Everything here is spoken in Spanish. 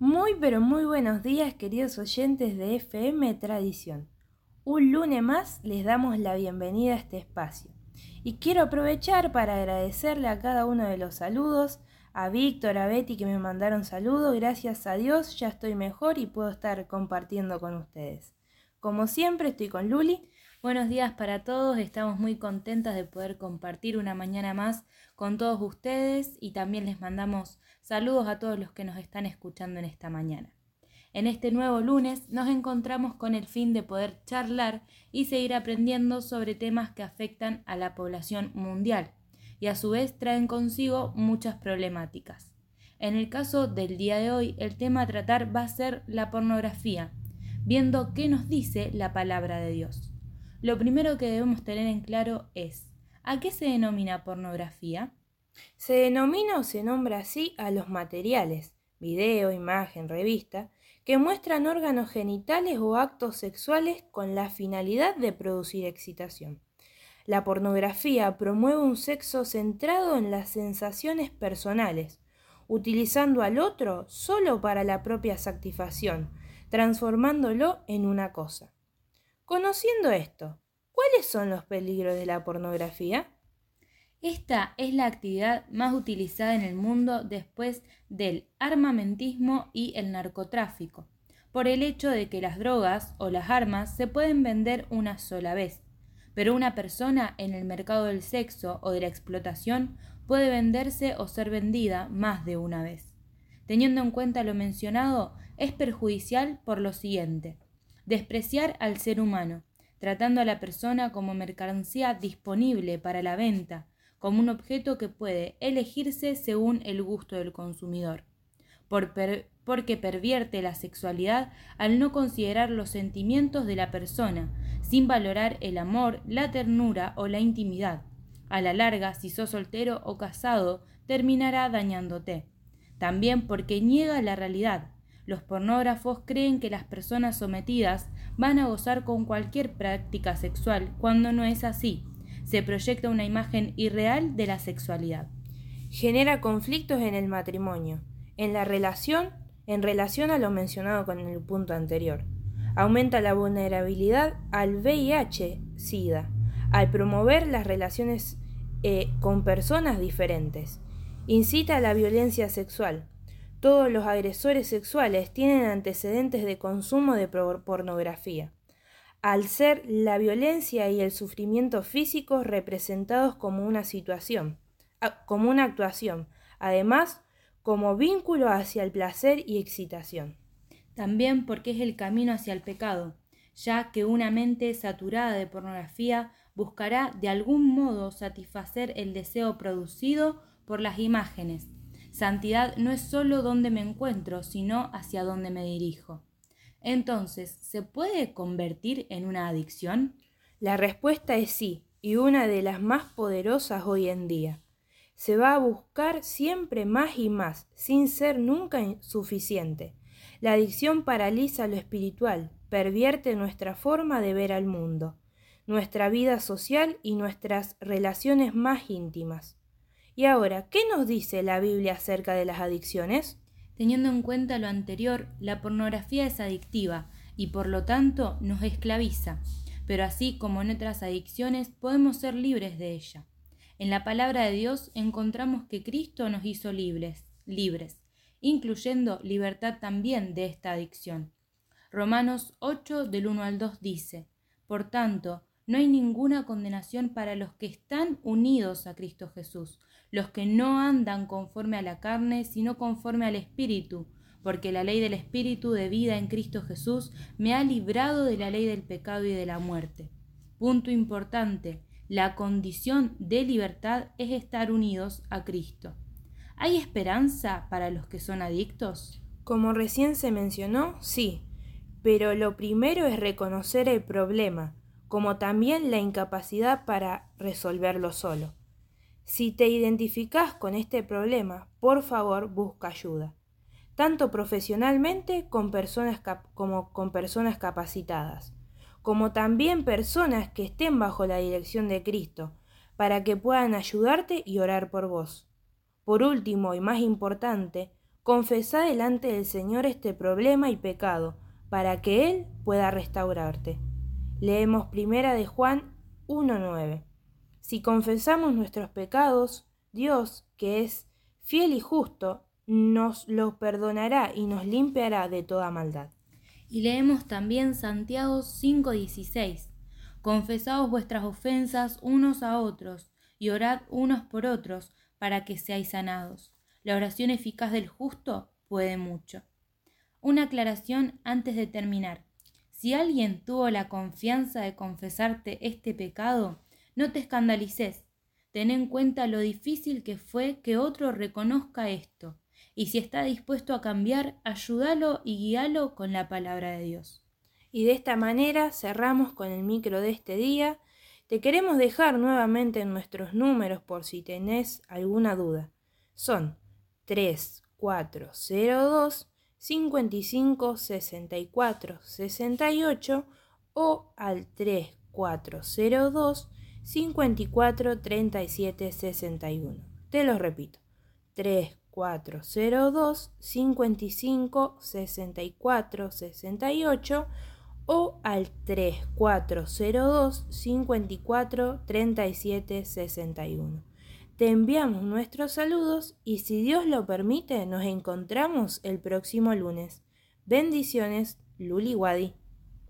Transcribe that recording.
Muy pero muy buenos días queridos oyentes de FM Tradición. Un lunes más les damos la bienvenida a este espacio. Y quiero aprovechar para agradecerle a cada uno de los saludos, a Víctor, a Betty que me mandaron saludos, gracias a Dios ya estoy mejor y puedo estar compartiendo con ustedes. Como siempre estoy con Luli. Buenos días para todos, estamos muy contentas de poder compartir una mañana más con todos ustedes y también les mandamos saludos a todos los que nos están escuchando en esta mañana. En este nuevo lunes nos encontramos con el fin de poder charlar y seguir aprendiendo sobre temas que afectan a la población mundial y a su vez traen consigo muchas problemáticas. En el caso del día de hoy, el tema a tratar va a ser la pornografía, viendo qué nos dice la palabra de Dios. Lo primero que debemos tener en claro es, ¿a qué se denomina pornografía? Se denomina o se nombra así a los materiales, video, imagen, revista, que muestran órganos genitales o actos sexuales con la finalidad de producir excitación. La pornografía promueve un sexo centrado en las sensaciones personales, utilizando al otro solo para la propia satisfacción, transformándolo en una cosa. Conociendo esto, ¿cuáles son los peligros de la pornografía? Esta es la actividad más utilizada en el mundo después del armamentismo y el narcotráfico, por el hecho de que las drogas o las armas se pueden vender una sola vez, pero una persona en el mercado del sexo o de la explotación puede venderse o ser vendida más de una vez. Teniendo en cuenta lo mencionado, es perjudicial por lo siguiente. Despreciar al ser humano, tratando a la persona como mercancía disponible para la venta, como un objeto que puede elegirse según el gusto del consumidor, porque pervierte la sexualidad al no considerar los sentimientos de la persona, sin valorar el amor, la ternura o la intimidad. A la larga, si sos soltero o casado, terminará dañándote. También porque niega la realidad. Los pornógrafos creen que las personas sometidas van a gozar con cualquier práctica sexual, cuando no es así se proyecta una imagen irreal de la sexualidad. Genera conflictos en el matrimonio, en la relación, en relación a lo mencionado con el punto anterior. Aumenta la vulnerabilidad al VIH-Sida, al promover las relaciones eh, con personas diferentes. Incita a la violencia sexual. Todos los agresores sexuales tienen antecedentes de consumo de pornografía al ser la violencia y el sufrimiento físico representados como una situación, como una actuación, además como vínculo hacia el placer y excitación. También porque es el camino hacia el pecado, ya que una mente saturada de pornografía buscará de algún modo satisfacer el deseo producido por las imágenes. Santidad no es sólo donde me encuentro, sino hacia dónde me dirijo. Entonces, ¿se puede convertir en una adicción? La respuesta es sí, y una de las más poderosas hoy en día. Se va a buscar siempre más y más, sin ser nunca suficiente. La adicción paraliza lo espiritual, pervierte nuestra forma de ver al mundo, nuestra vida social y nuestras relaciones más íntimas. Y ahora, ¿qué nos dice la Biblia acerca de las adicciones? Teniendo en cuenta lo anterior, la pornografía es adictiva y por lo tanto nos esclaviza, pero así como en otras adicciones podemos ser libres de ella. En la palabra de Dios encontramos que Cristo nos hizo libres, libres, incluyendo libertad también de esta adicción. Romanos 8 del 1 al 2 dice, Por tanto, no hay ninguna condenación para los que están unidos a Cristo Jesús, los que no andan conforme a la carne, sino conforme al Espíritu, porque la ley del Espíritu de vida en Cristo Jesús me ha librado de la ley del pecado y de la muerte. Punto importante, la condición de libertad es estar unidos a Cristo. ¿Hay esperanza para los que son adictos? Como recién se mencionó, sí, pero lo primero es reconocer el problema, como también la incapacidad para resolverlo solo. Si te identificas con este problema, por favor busca ayuda, tanto profesionalmente con personas como con personas capacitadas, como también personas que estén bajo la dirección de Cristo, para que puedan ayudarte y orar por vos. Por último y más importante, Confesá delante del Señor este problema y pecado, para que Él pueda restaurarte. Leemos primera de Juan 1.9. Si confesamos nuestros pecados, Dios, que es fiel y justo, nos los perdonará y nos limpiará de toda maldad. Y leemos también Santiago 5:16. Confesaos vuestras ofensas unos a otros y orad unos por otros para que seáis sanados. La oración eficaz del justo puede mucho. Una aclaración antes de terminar. Si alguien tuvo la confianza de confesarte este pecado, no te escandalices. Ten en cuenta lo difícil que fue que otro reconozca esto, y si está dispuesto a cambiar, ayúdalo y guíalo con la palabra de Dios. Y de esta manera cerramos con el micro de este día. Te queremos dejar nuevamente nuestros números por si tenés alguna duda. Son 3402 55 64 68 o al 3402 54 37 61. Te lo repito. 3402 55 64 68 o al 3402 54 37 61. Te enviamos nuestros saludos y si Dios lo permite nos encontramos el próximo lunes. Bendiciones, Luli Wadi.